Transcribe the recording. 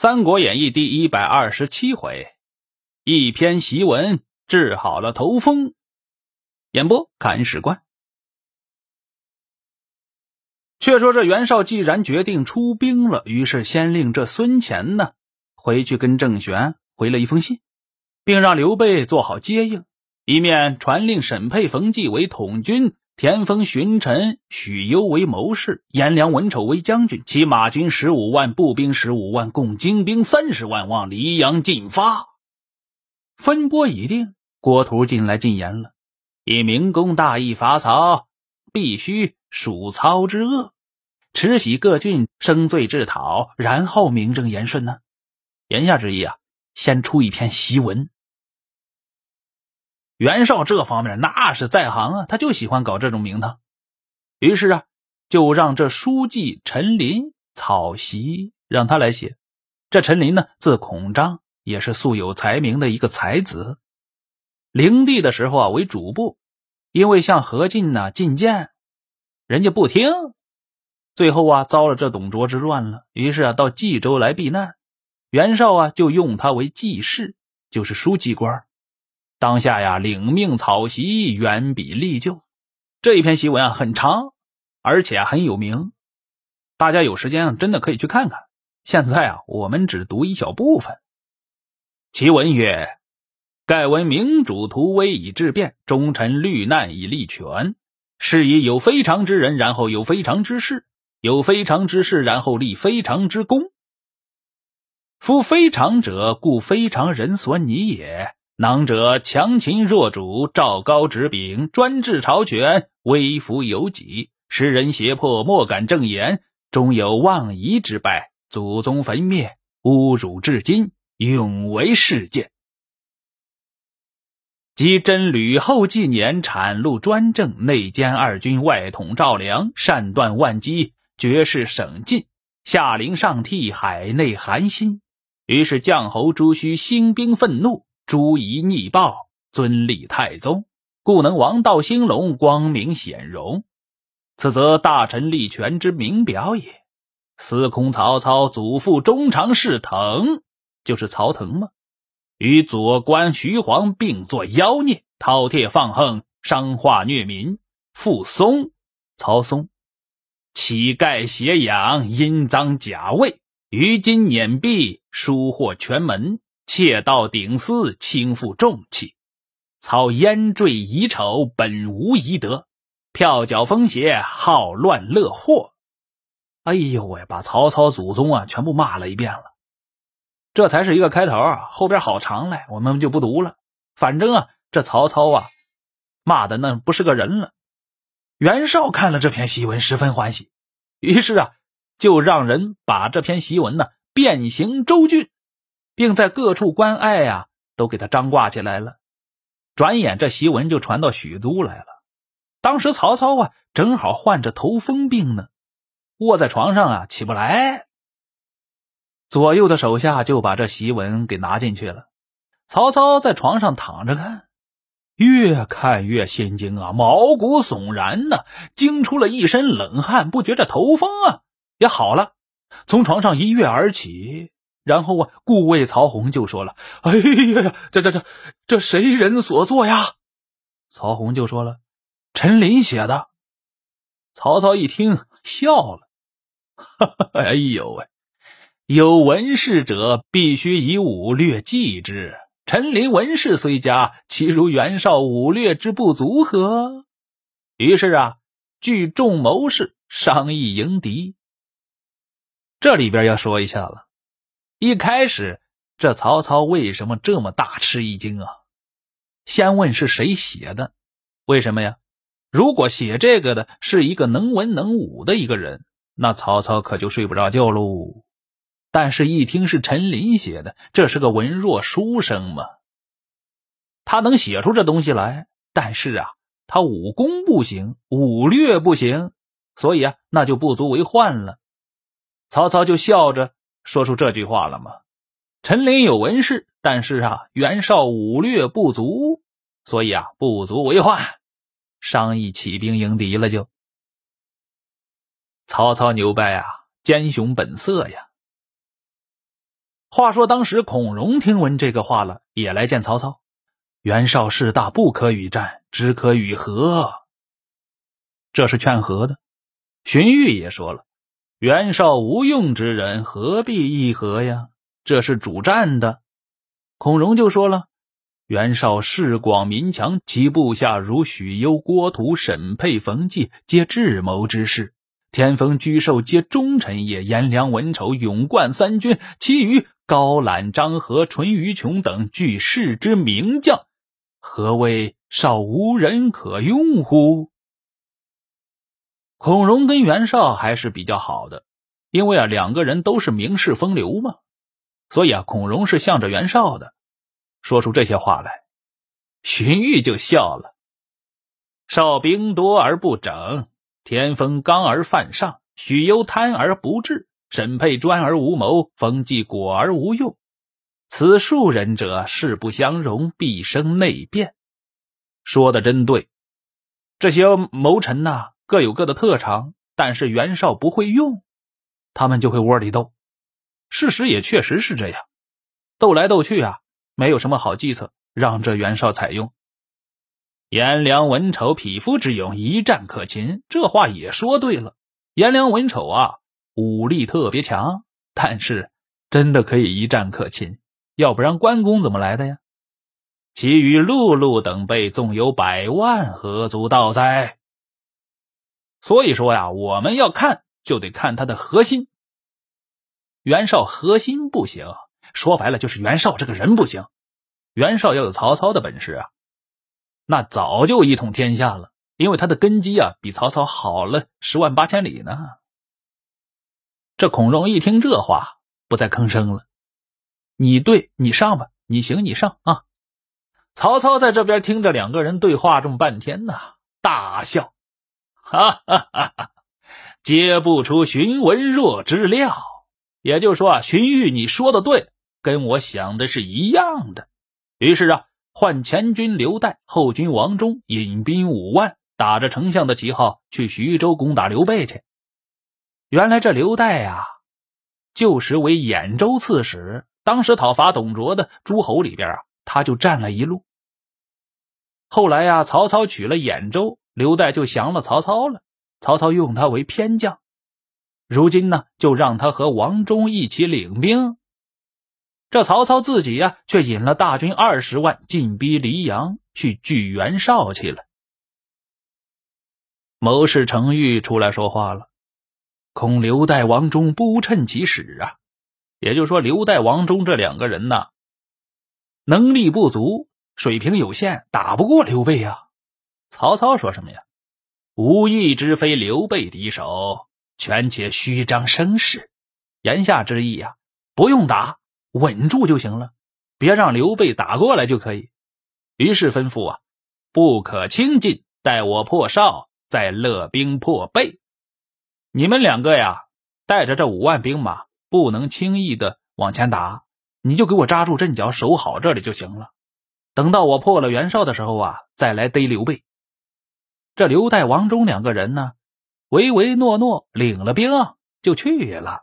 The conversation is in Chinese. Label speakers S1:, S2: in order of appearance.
S1: 三国演义》第一百二十七回，一篇檄文治好了头风。演播：看史官。却说这袁绍既然决定出兵了，于是先令这孙乾呢回去跟郑玄回了一封信，并让刘备做好接应，一面传令沈沛、冯骥为统军。田丰寻臣许攸为谋士，颜良、文丑为将军，骑马军十五万，步兵十五万，共精兵三十万，往黎阳进发。分拨已定，郭图进来进言了：以明公大义伐曹，必须数操之恶，持喜各郡生罪治讨，然后名正言顺呢。言下之意啊，先出一篇檄文。袁绍这方面那是在行啊，他就喜欢搞这种名堂。于是啊，就让这书记陈琳草檄，让他来写。这陈琳呢，字孔章，也是素有才名的一个才子。灵帝的时候啊，为主簿，因为向何进呢进谏，人家不听，最后啊遭了这董卓之乱了。于是啊，到冀州来避难。袁绍啊，就用他为记事，就是书记官。当下呀，领命草檄远比历旧。这一篇檄文啊很长，而且很有名。大家有时间啊，真的可以去看看。现在啊，我们只读一小部分。其文曰：“盖闻明主图威以治变，忠臣虑难以立权。是以有非常之人，然后有非常之事；有非常之事，然后立非常之功。夫非常者，故非常人所拟也。”囊者强秦弱主，赵高执柄，专制朝权，威服有己，时人胁迫，莫敢正言，终有妄疑之败，祖宗坟灭，侮辱至今，永为事件。及真吕后纪年，产禄专政，内奸二军，外统赵梁，善断万机，绝世省尽，下令上替，海内寒心。于是将侯朱须兴兵愤怒。诸夷逆暴，尊立太宗，故能王道兴隆，光明显荣。此则大臣立权之明表也。司空曹操祖父中常侍腾，就是曹腾吗？与左官徐晃并作妖孽，饕餮放横，伤化虐民。傅松，曹嵩，乞丐挟养，阴赃假位，于今碾币，疏获全门。窃盗顶私，轻负重器；操烟坠遗丑，本无遗德；票缴风邪，好乱乐祸。哎呦喂，把曹操祖宗啊全部骂了一遍了。这才是一个开头啊，后边好长嘞，我们就不读了。反正啊，这曹操啊骂的那不是个人了。袁绍看了这篇檄文，十分欢喜，于是啊就让人把这篇檄文呢变形周郡。并在各处关隘呀，都给他张挂起来了。转眼这檄文就传到许都来了。当时曹操啊，正好患着头风病呢，卧在床上啊，起不来。左右的手下就把这檄文给拿进去了。曹操在床上躺着看，越看越心惊啊，毛骨悚然呢，惊出了一身冷汗，不觉这头风啊也好了，从床上一跃而起。然后啊，顾魏曹洪就说了：“哎呀呀，这这这这谁人所作呀？”曹洪就说了：“陈琳写的。”曹操一听笑了：“哈哈，哎呦喂，有文士者必须以武略计之。陈琳文士虽佳，其如袁绍武略之不足何？”于是啊，聚众谋士商议迎敌。这里边要说一下了。一开始，这曹操为什么这么大吃一惊啊？先问是谁写的？为什么呀？如果写这个的是一个能文能武的一个人，那曹操可就睡不着觉喽。但是，一听是陈琳写的，这是个文弱书生嘛，他能写出这东西来，但是啊，他武功不行，武略不行，所以啊，那就不足为患了。曹操就笑着。说出这句话了吗？陈琳有文士，但是啊，袁绍武略不足，所以啊，不足为患。商议起兵迎敌了，就曹操牛掰啊，奸雄本色呀。话说当时孔融听闻这个话了，也来见曹操。袁绍势大，不可与战，只可与和。这是劝和的。荀彧也说了：“袁绍无用之人，何必议和呀？”这是主战的。孔融就说了：“袁绍势广民强，其部下如许攸、郭图、沈佩、冯骥，皆智谋之士；田丰、沮授皆忠臣也；颜良、文丑、勇冠三军，其余高览、张合、淳于琼等，俱世之名将。何谓少无人可用乎？”孔融跟袁绍还是比较好的，因为啊，两个人都是名士风流嘛，所以啊，孔融是向着袁绍的，说出这些话来，荀彧就笑了。绍兵多而不整，田丰刚而犯上，许攸贪而不治，沈佩专而无谋，冯骥果而无用。此数人者，势不相容，必生内变。说的真对，这些谋臣呐。各有各的特长，但是袁绍不会用，他们就会窝里斗。事实也确实是这样，斗来斗去啊，没有什么好计策让这袁绍采用。颜良、文丑，匹夫之勇，一战可擒。这话也说对了。颜良、文丑啊，武力特别强，但是真的可以一战可擒，要不然关公怎么来的呀？其余陆路等辈，纵有百万，何足道哉？所以说呀，我们要看就得看他的核心。袁绍核心不行，说白了就是袁绍这个人不行。袁绍要有曹操的本事啊，那早就一统天下了。因为他的根基啊，比曹操好了十万八千里呢。这孔融一听这话，不再吭声了。你对，你上吧，你行，你上啊。曹操在这边听着两个人对话这么半天呢，大笑。哈哈哈！哈皆不出荀文若之料，也就是说啊，荀彧你说的对，跟我想的是一样的。于是啊，换前军刘岱，后军王忠引兵五万，打着丞相的旗号去徐州攻打刘备去。原来这刘岱呀，旧时为兖州刺史，当时讨伐董卓的诸侯里边啊，他就占了一路。后来呀，曹操取了兖州。刘岱就降了曹操了，曹操用他为偏将，如今呢，就让他和王忠一起领兵。这曹操自己呀，却引了大军二十万进逼黎阳，去拒袁绍去了。谋士程昱出来说话了：“恐刘岱、王忠不趁其时啊！”也就是说，刘岱、王忠这两个人呐，能力不足，水平有限，打不过刘备呀。曹操说什么呀？无义之非刘备敌手，权且虚张声势。言下之意呀，不用打，稳住就行了，别让刘备打过来就可以。于是吩咐啊，不可轻进，待我破绍，再勒兵破备。你们两个呀，带着这五万兵马，不能轻易的往前打，你就给我扎住阵脚，守好这里就行了。等到我破了袁绍的时候啊，再来逮刘备。这刘岱、王忠两个人呢，唯唯诺诺，领了兵就去了。